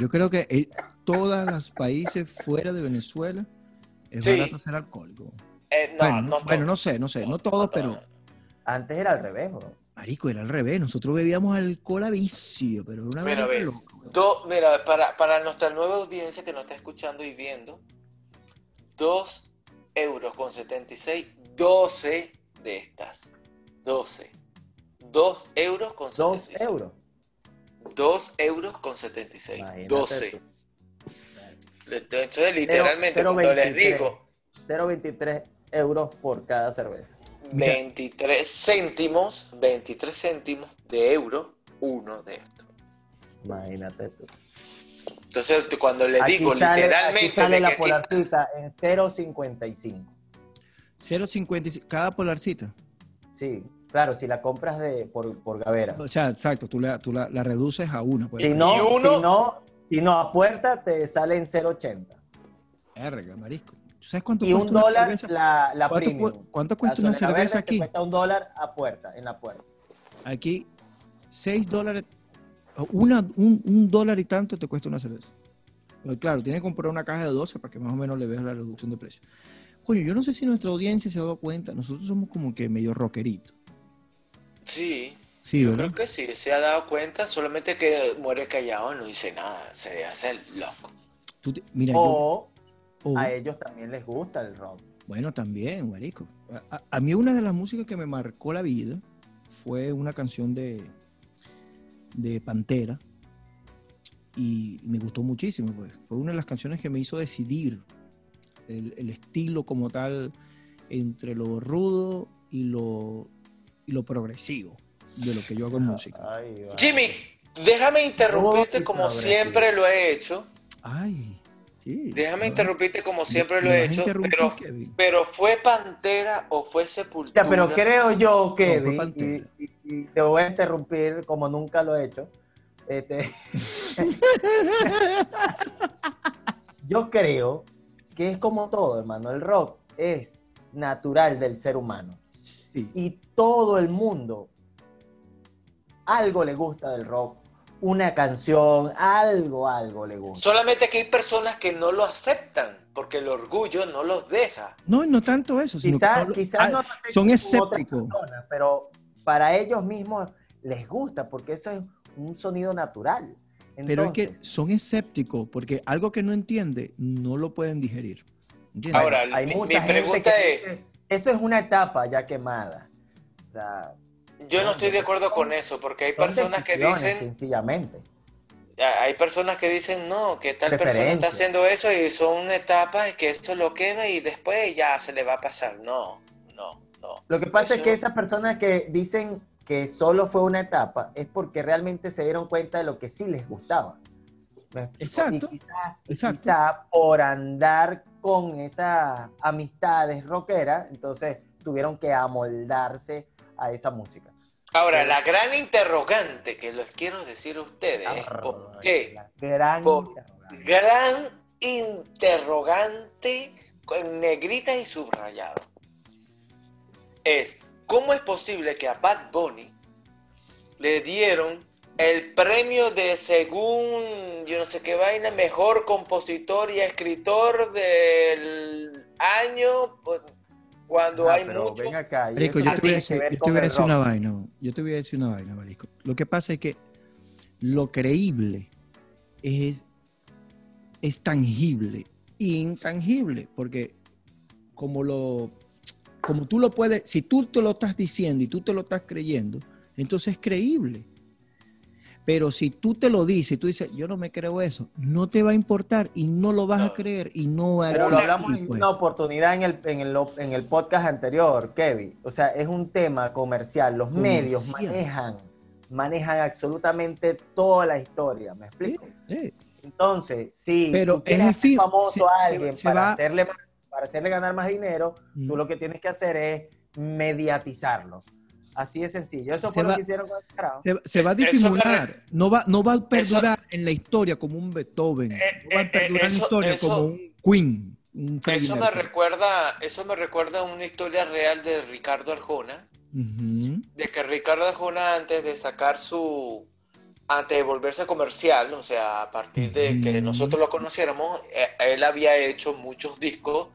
Yo creo que en todos los países fuera de Venezuela es Sí. barato ser alcohólico. Eh, no, bueno, no, no, bueno, todo. no sé, no sé, no todos, pero Antes era al revés, ¿no? marico, era al revés. Nosotros bebíamos alcohol a vicio, pero era una Mira, vaina ve, loca, weón. Do- mira, para, para nuestra nueva audiencia que nos está escuchando y viendo, 2 euros con 76, 12 de estas. 12. 2 euros con Dos 76. euros. 2 euros con 76. Imagínate 12. tú. Entonces, literalmente, Cero- cero cuando les 23. digo 0.23 euros por cada cerveza. 23 céntimos, 23 céntimos de euro, uno de estos. Imagínate tú. Entonces, cuando les Aquí digo sale, literalmente aquí sale la aquí- polarcita en 0.55. 0.55, cada polarcita. Sí, claro, si la compras de por, por gavera. O sea, exacto, tú la, tú la, la reduces a una. Pues. Si no, Y uno- si no, si no a puerta te sale en 0.80. Verga, marisco. ¿Tú sabes cuánto Y un cuesta una cerveza? la, la ¿Cuánto, premium. cu- cuánto La cuesta una cerveza aquí? cuesta un dólar a puerta, en la puerta. Aquí, 6 dólares, una, un, un dólar y tanto te cuesta una cerveza. Pero claro, tienes que comprar una caja de 12 para que más o menos le veas la reducción de precio. Coño, yo no sé si nuestra audiencia se ha dado cuenta, nosotros somos como que medio rockeritos. Sí, Sí, yo creo que sí, se ha dado cuenta, solamente que muere callado, no dice nada, se hace el loco. Tú te- mira, yo- O a ellos también les gusta el rock. bueno, también, marico. A mí una de las músicas que me marcó la vida fue una canción de, de Pantera y me gustó muchísimo, pues. Fue una de las canciones que me hizo decidir el, el estilo como tal entre lo rudo y lo y lo progresivo de lo que yo hago en música. Ay. Jimmy, déjame interrumpirte como progresivo. siempre lo he hecho. Ay, sí. Déjame interrumpirte como siempre lo he hecho. Pero, pero ¿fue Pantera o fue Sepultura? Ya, pero creo yo, Kevin, y- y te voy a interrumpir como nunca lo he hecho. Este, yo creo que es como todo, hermano. El rock es natural del ser humano. Sí. Y todo el mundo algo le gusta del rock. Una canción, algo, algo le gusta. Solamente que hay personas que no lo aceptan porque el orgullo no los deja. No, no tanto eso, sino que Quizás ah, no lo acepten son escépticos. personas, pero para ellos mismos les gusta porque eso es un sonido natural. Pero es que son escépticos porque algo que no entiende no lo pueden digerir. ¿Entiendes? Ahora, hay mi, mucha mi gente pregunta que es, dice, eso es una etapa ya quemada. O sea, yo no estoy de acuerdo son- con eso porque hay son personas que dicen, sencillamente. hay personas que dicen no, que tal persona está haciendo eso y son etapas y que eso lo queda y después ya se le va a pasar. No, no, no. Lo que pasa es que esas personas que dicen que solo fue una etapa es porque realmente se dieron cuenta de lo que sí les gustaba. Exacto, Y quizás, exacto. quizá por andar con esas amistades rockeras, entonces tuvieron que amoldarse a esa música. Ahora, Pero- la gran interrogante que les quiero decir a ustedes es ¿por qué? Gran Por- interrogante. Gran interrogante con negrita y subrayado. Es, ¿cómo es posible que a Bad Bunny le dieron el premio de según, yo no sé qué vaina, mejor compositor y escritor del año pues, cuando Ah, hay pero mucho... ven acá, eso yo te voy a decir, que ver yo te con voy a el decir una vaina. Yo te voy a decir una vaina, Marisco. Lo que pasa es que lo creíble es, es tangible, intangible, porque como lo como tú lo puedes, si tú te lo estás diciendo y tú te lo estás creyendo, entonces es creíble. Pero si tú te lo dices y tú dices, yo no me creo eso, no te va a importar y no lo vas a creer y no va a Pero lo hablamos en pues. una oportunidad en el, en, el, en el podcast anterior, Kevin. O sea, es un tema comercial. Los medios manejan, manejan absolutamente toda la historia. ¿Me explico? Eh, Entonces, si Pero tú quieres es hacer famoso se- a se- alguien se para, va- hacerle, más- para hacerle ganar más dinero, Mm. tú lo que tienes que hacer es mediatizarlo. Así de sencillo. Eso Se fue va- lo que hicieron con el carajo. Se, se va a Eso difuminar, no va, no va a perdurar en la historia como un Beethoven, Eh, no va a eh, perdurar en la eso- historia eso- como un Queen, un Eso me recuerda, eso me recuerda a una historia real de Ricardo Arjona, Ujú. de que Ricardo Arjona antes de sacar su, antes de volverse comercial, o sea, a partir de que nosotros lo conociéramos, eh, él había hecho muchos discos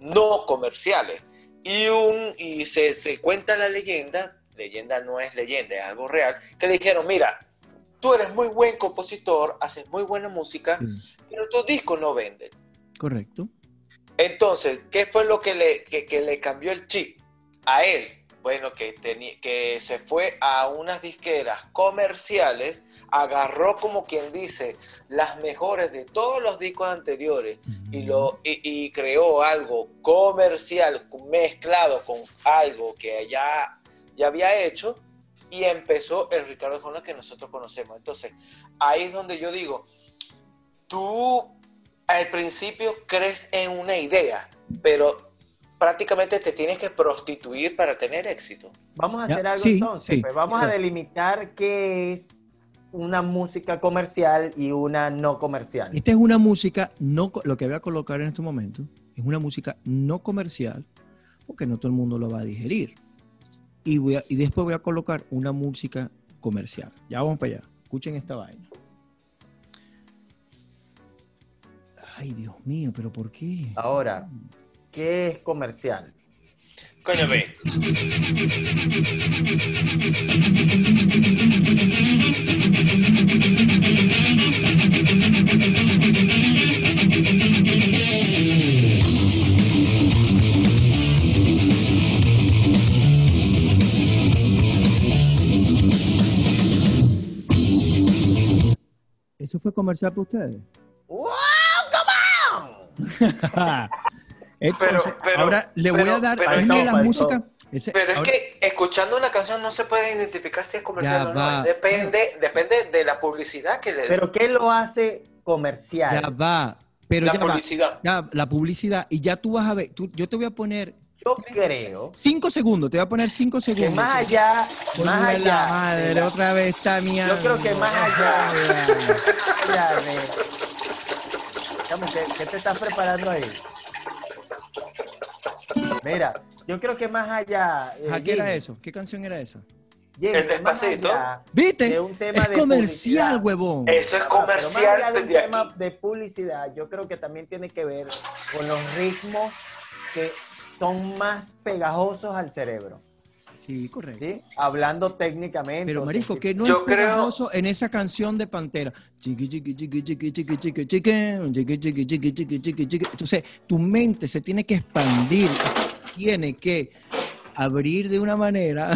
no comerciales. Y, un, y se, se cuenta la leyenda, leyenda no es leyenda, es algo real, que le dijeron, mira, tú eres muy buen compositor, haces muy buena música, Sí, pero tus discos no venden. correcto. Entonces, ¿qué fue lo que le, que, que le cambió el chip a él? Bueno, que, que se fue a unas disqueras comerciales, agarró como quien dice las mejores de todos los discos anteriores y, lo, y, y creó algo comercial mezclado con algo que ya, ya había hecho y empezó el Ricardo Arjona que nosotros conocemos. Entonces, ahí es donde yo digo, tú al principio crees en una idea, pero prácticamente te tienes que prostituir para tener éxito. Vamos a Ya, hacer algo sí, entonces. sí, pues vamos a delimitar qué es una música comercial y una no comercial. Esta es una música, no, lo que voy a colocar en este momento, es una música no comercial, porque no todo el mundo lo va a digerir. Y, voy a- y después voy a colocar una música comercial. Ya vamos para allá. Escuchen esta vaina. Ay, Dios mío, pero ¿por qué? Ahora, ¿qué es comercial? Coño, ve. ¿Eso fue comercial para ustedes? ¡Wow! ¡Come on! Entonces, pero- ahora le voy pero- a dar, pero es que no, la faltó. música, Ese- Pero es ahora- que escuchando una canción no se puede identificar si es comercial Ya o no. va. Depende, depende de la publicidad que le den. Pero ¿qué lo hace comercial? Ya va, pero la ya va. publicidad. Ya, la publicidad, y ya tú vas a ver, tú- yo te voy a poner Yo creo cinco segundos, te voy a poner cinco que segundos. más allá, más allá, la madre, otra vez está mierda. yo creo que más allá, más allá de- Chamo, ¿qué, qué te estás preparando ahí? Mira, yo creo que más allá. Qué era eso? ¿Qué canción era esa? El despacito. ¿Viste? De es comercial, huevón. Eso es comercial. Pero más allá de un tema de publicidad, yo creo que también tiene que ver con los ritmos que son más pegajosos al cerebro. Sí, correcto. Hablando técnicamente. Pero Marisco, que no es pegajoso en esa canción de Pantera. Entonces, tu mente se tiene que expandir, tiene que abrir de una manera.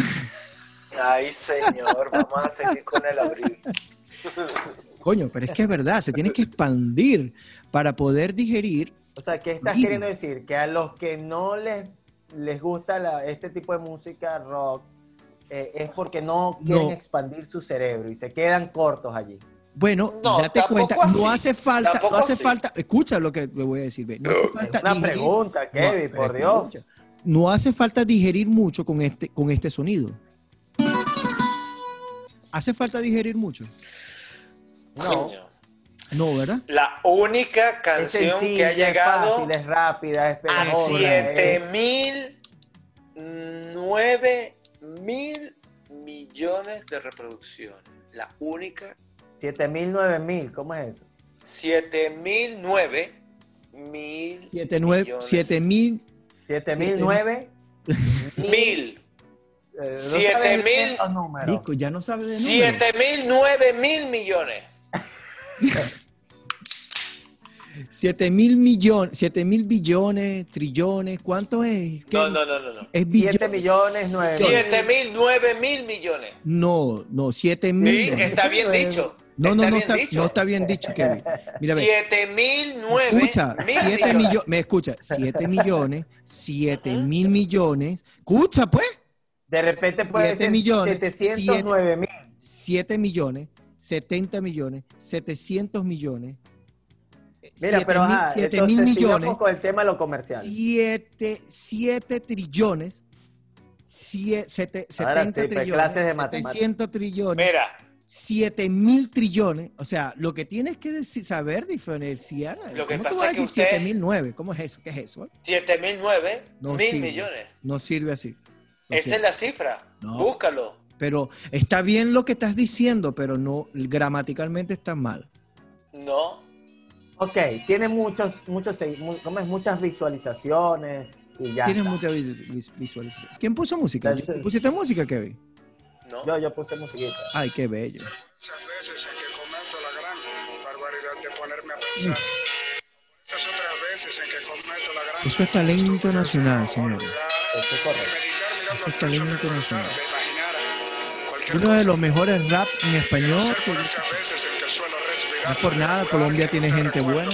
Ay, señor, vamos a seguir con el abril. Coño, pero es que es verdad, se tiene que expandir para poder digerir. O sea, ¿qué estás queriendo decir? Que a los que no les, les gusta la- este tipo de música rock eh, es porque no quieren No. expandir su cerebro y se quedan cortos allí. Bueno, No, date cuenta, así. no hace falta, Tampoco no hace así. falta, escucha lo que le voy a decir, ve, no hace falta Es una digerir- pregunta, Kevin, No, por Dios. escucha, No hace falta digerir mucho con este, con este sonido. ¿Hace falta digerir mucho? No. Coño. No, ¿verdad? La única Es canción sencilla, que ha es llegado fácil, es rápida, es a pegajosa. 7 es- mil, 9 mil millones de reproducciones. La única, 7000, 9000, ¿cómo es eso? 7 mil, 9 mil. Siete, nueve, millones. siete mil. 7009 Mil. Eh, Siete mil- Rico, ya no sabe de números. 7 mil, 9 mil millones. Siete mil millones, siete mil billones, trillones, ¿cuánto es? ¿Qué No, es? no, no, no. no. Es 7 billones. millones, 9 7 mil, 9 mil millones. No, no, siete Sí, mil. está bien dicho. No, no, no está, no está bien dicho, Kevin. Mira, ve. 7 mil, 9 Escucha, mil 7 millones. me escucha, 7 millones, 7 mil millones, escucha pues, De repente puede Siete ser millones, 709 mil. 7 millones, 70 millones, 700 millones, Mira, 7 pero mil, ajá, 7 entonces mil millones, con el tema de lo comercial. 7, 7 trillones, 7, Ahora 70 sí, pues, trillones, clases de matemáticas. 700 trillones, Mira, 7 mil trillones, o sea, lo que tienes que decir- saber diferenciar, Lo que ¿cómo pasa tú vas a decir usted- 7 mil 9? ¿Cómo es eso? ¿Qué es eso? 7 mil, 9 No mil sirve. millones. No sirve así. No Esa sirve. es la cifra. No. Búscalo. Pero está bien lo que estás diciendo, pero no gramaticalmente está mal. No. Ok, tiene muchos, muchos, ¿cómo es? muchas visualizaciones y ya. Tienes está. mucha vis- vis- visualización. ¿Quién puso música? ¿Pusiste música, Kevin? No. Yo, yo puse musiquita. Ay, qué bello. Muchas veces en que cometo la gran barbaridad de ponerme a pensar. Muchas otras veces en que cometo la gran Eso es talento nacional, señores. Eso es correcto. Eso es talento nacional. Uno de los mejores rap en español. Ser que- por No nada, Colombia tiene no te gente buena.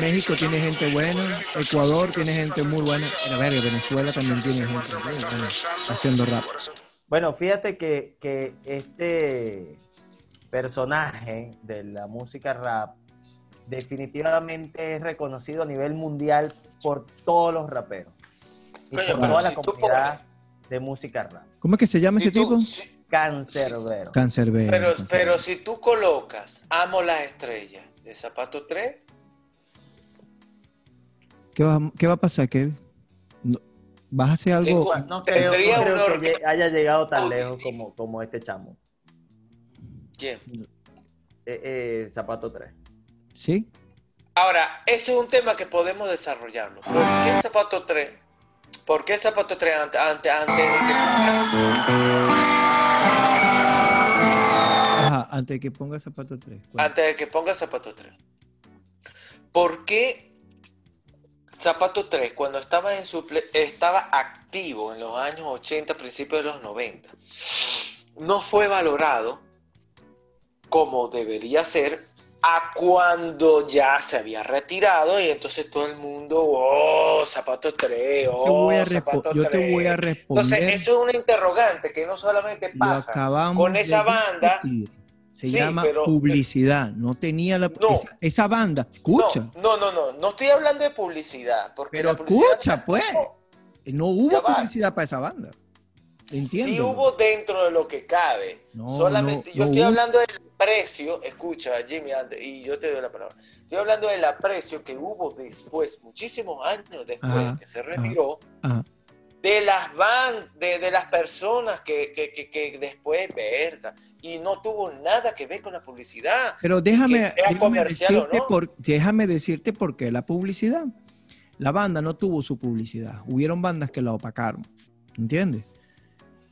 México ti tiene gente buena, Ecuador tiene gente muy buena. vida. verga, Venezuela también tiene gente buena, haciendo rap. Bueno, fíjate que, que este personaje de la música rap definitivamente es reconocido a nivel mundial por todos los raperos y Coño, por toda la si tú comunidad de música rap. ¿Cómo es que se llama Si ese tú- tipo? si- Cancerbero. Cancerbero. pero, Cancerbero. pero si tú colocas Amo las estrellas de Zapato 3, ¿Qué va, qué va a pasar, Kevin? No- ¿Vas a hacer algo? No creo, no creo que haya llegado tan lejos como, como este chamo. ¿quién? Eh, eh, Zapato 3. ¿Sí? Ahora, ese es un tema que podemos desarrollarlo. ¿Por qué Zapato 3? ¿Por qué Zapato 3 antes, antes, antes de que Ajá, antes de que ponga zapato 3. antes de que ponga Zapato 3. ¿Por qué Zapato 3, cuando estaba, en su estaba activo en los años 80, principios de los 90, no fue valorado como debería ser a cuando ya se había retirado y entonces todo el mundo, oh, zapato 3, Yo te voy oh, respo- zapato yo te 3. voy a Entonces, responder. eso es una interrogante que no solamente pasa con esa banda. discutir. Se Sí, llama pero- publicidad. No tenía la. No. Esa, esa banda. Escucha. No, no, no, no, no estoy hablando de publicidad. Porque Pero publicidad- escucha, pues. No hubo publicidad para esa banda. Entiendo. Sí hubo dentro de lo que cabe. No, Solamente, no, yo no estoy hubo. hablando del precio, escucha Jimmy, y yo te doy la palabra. Estoy hablando del aprecio que hubo después, muchísimos años después Ajá, que se retiró, Ajá. De las van, de, de las personas que, que, que, que después, verga, y no tuvo nada que ver con la publicidad. Pero déjame, déjame decirte no. por, déjame decirte por qué la publicidad. La banda no tuvo su publicidad. Hubieron bandas que la opacaron. ¿Entiendes?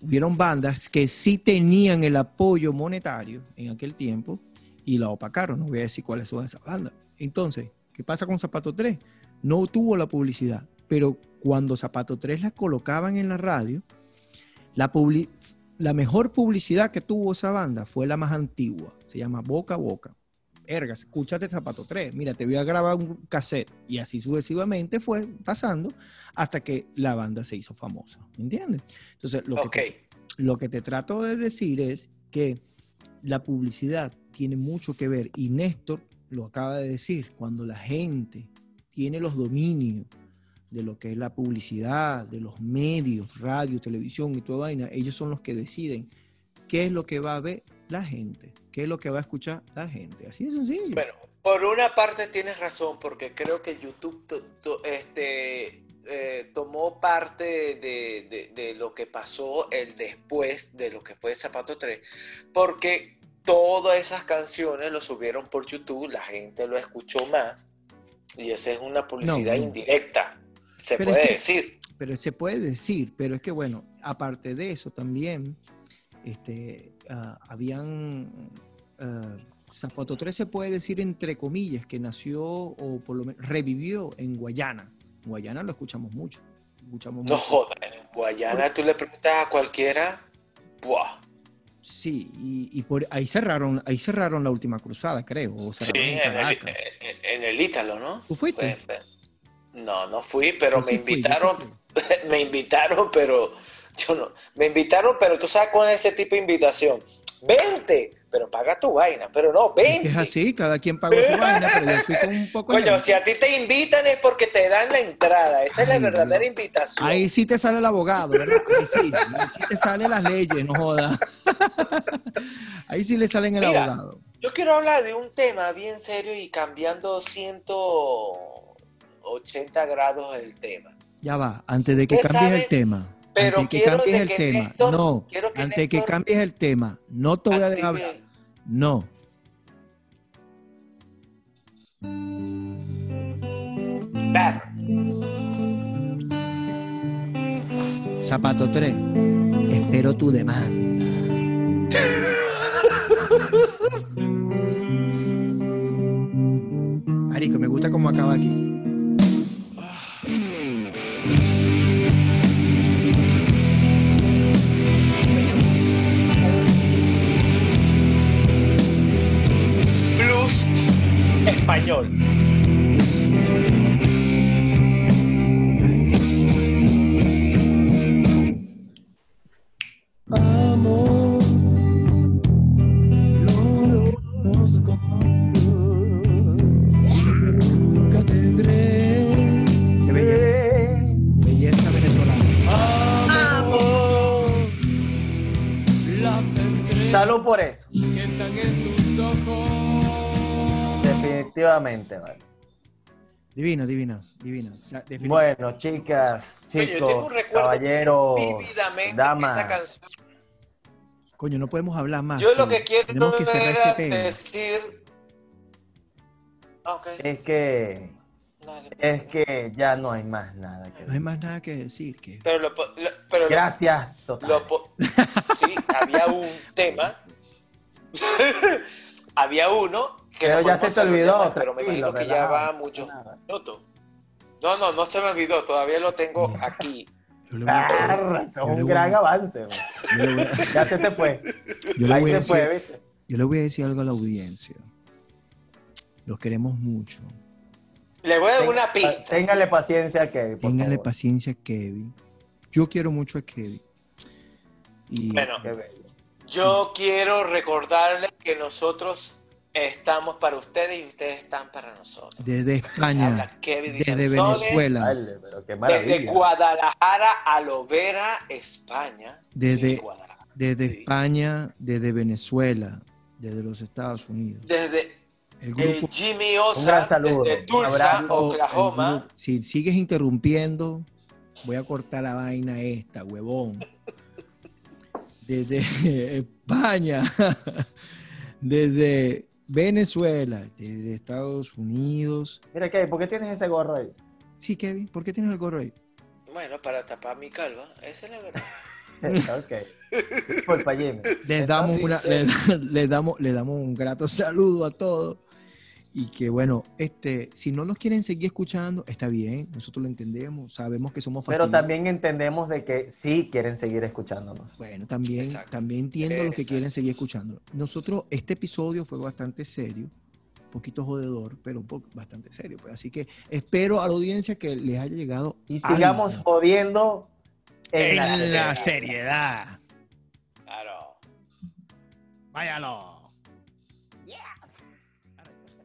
Hubieron bandas que sí tenían el apoyo monetario en aquel tiempo y la opacaron. No voy a decir cuáles son esas bandas. Entonces, ¿qué pasa con Zapato 3? No tuvo la publicidad, pero cuando Zapato 3 la colocaban en la radio, la, mejor publicidad que tuvo esa banda fue la más antigua. Se llama Boca a Boca. Ergas, escúchate Zapato 3. Mira, te voy a grabar un cassette. Y así sucesivamente fue pasando hasta que la banda se hizo famosa. ¿Me entiendes? Entonces, lo que, te, lo que te trato de decir es que la publicidad tiene mucho que ver. Y Néstor lo acaba de decir. Cuando la gente tiene los dominios de lo que es la publicidad, de los medios, radio, televisión y toda vaina, ellos son los que deciden qué es lo que va a ver la gente, qué es lo que va a escuchar la gente. Así de sencillo. bueno, por una parte tienes razón, porque creo que YouTube to- to- este, eh, tomó parte de, de- de lo que pasó el después de lo que fue Zapato 3, porque todas esas canciones lo subieron por YouTube, la gente lo escuchó más, y esa es una publicidad No, indirecta, se Pero es puede que- decir. pero se puede decir, pero es que bueno, aparte de eso también, este, ah, habían, ah, Zapato 3 se puede decir entre comillas, que nació o por lo menos revivió en Guayana. En Guayana lo escuchamos mucho. Escuchamos No mucho. jodas, en Guayana tú le preguntas a cualquiera, ¡buah! Sí, y, y por ahí cerraron, ahí cerraron la última cruzada, creo. O Sí, en en el, Caracas. en- en el Ítalo, ¿no? ¿Tú fuiste? Pues, no, no fui, pero Yo me sí fui, yo sí invitaron, fui. me invitaron, pero yo no, me invitaron, pero tú sabes con ese tipo de invitación, vente, pero paga tu vaina, pero no, Es vente. es así, cada quien pagó su vaina, pero yo fui con un poco Coño, si a ti te invitan es porque te dan la entrada, esa es la verdadera invitación. Ahí sí te sale el abogado, ¿verdad? Ahí sí, ahí sí te salen las leyes, no jodas. Ahí sí le salen el Mira. abogado. Yo quiero hablar de un tema bien serio y cambiando 180 grados el tema. Ya va, antes de que cambies sabe, el tema. pero antes de que cambies el que tema. Néstor- no, que antes de que Néstor cambies el tema. No te voy a dejar hablar. No. Ver. Zapato 3. Espero tu demanda. Marico, me gusta cómo acaba aquí. Español. Qué belleza. Belleza venezolana. Salud por eso. Definitivamente, vale. Divina, divina, divina. Sa- defini- Bueno, chicas, Coño, yo tengo chicos, un recuerdo caballeros, de esa damas. canción. Coño, no podemos hablar más. Yo lo que quiero Tenemos que cerrar era este decir. Ah, Ok. Es que, Dale, pues, es que ya no hay más nada que No hay decir. más nada que decir. Que... Pero lo, lo- pero lo- Gracias, total. lo po- sí, había un tema. había uno Pero no ya se te olvidó, pero me imagino que ya va muchos minutos. No, no, no se me olvidó, todavía lo tengo aquí. Yo le a- Ah, es le un a- gran avance. a- Ya se te fue. yo le voy a fue, ¿viste? yo le voy a decir algo a la audiencia. Los queremos mucho. Le voy a dar Ten- una pista. Téngale paciencia a Kevin, favor. paciencia a Kevin. Yo quiero mucho a Kevin. Y Bueno, Qué bello. yo quiero recordarles que nosotros estamos para ustedes y ustedes están para nosotros. desde España, desde Venezuela, Dale, pero qué Desde. Guadalajara a Lovera, España. Desde- Sí, desde Sí. España, desde Venezuela, desde los Estados Unidos. Desde El eh, grupo Jimmy Un Osa, gran saludo, desde Tulsa, Oklahoma. grupo- si sigues interrumpiendo, voy a cortar la vaina esta, huevón. Desde España, desde Venezuela, desde Estados Unidos. Mira, Kevin, ¿por qué tienes ese gorro ahí? Sí, Kevin, ¿por qué tienes el gorro ahí? Bueno, para tapar mi calva, esa es la verdad. ok. Disculpa, Jimmy. Les damos, una, sí. le- le damos, le damos un grato saludo a todos. Y que bueno, este, si no nos quieren seguir escuchando, está bien, nosotros lo entendemos, sabemos que somos Pero fastidiosos. también entendemos de que sí quieren seguir escuchándonos. Bueno, también, Exacto. también entiendo los que Exacto. quieren seguir escuchando. Nosotros, este episodio fue bastante serio, un poquito jodedor, pero un poco bastante serio. Pues. Así que espero a la audiencia que les haya llegado. Y sigamos algo. jodiendo en, en la la seriedad. seriedad. Claro. Váyalo.